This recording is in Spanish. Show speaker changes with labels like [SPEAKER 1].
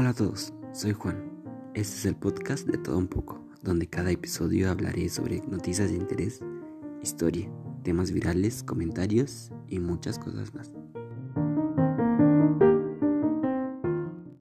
[SPEAKER 1] Hola a todos, soy Juan. Este es el podcast de todo un poco, donde cada episodio hablaré sobre noticias de interés, historia, temas virales, comentarios y muchas cosas más.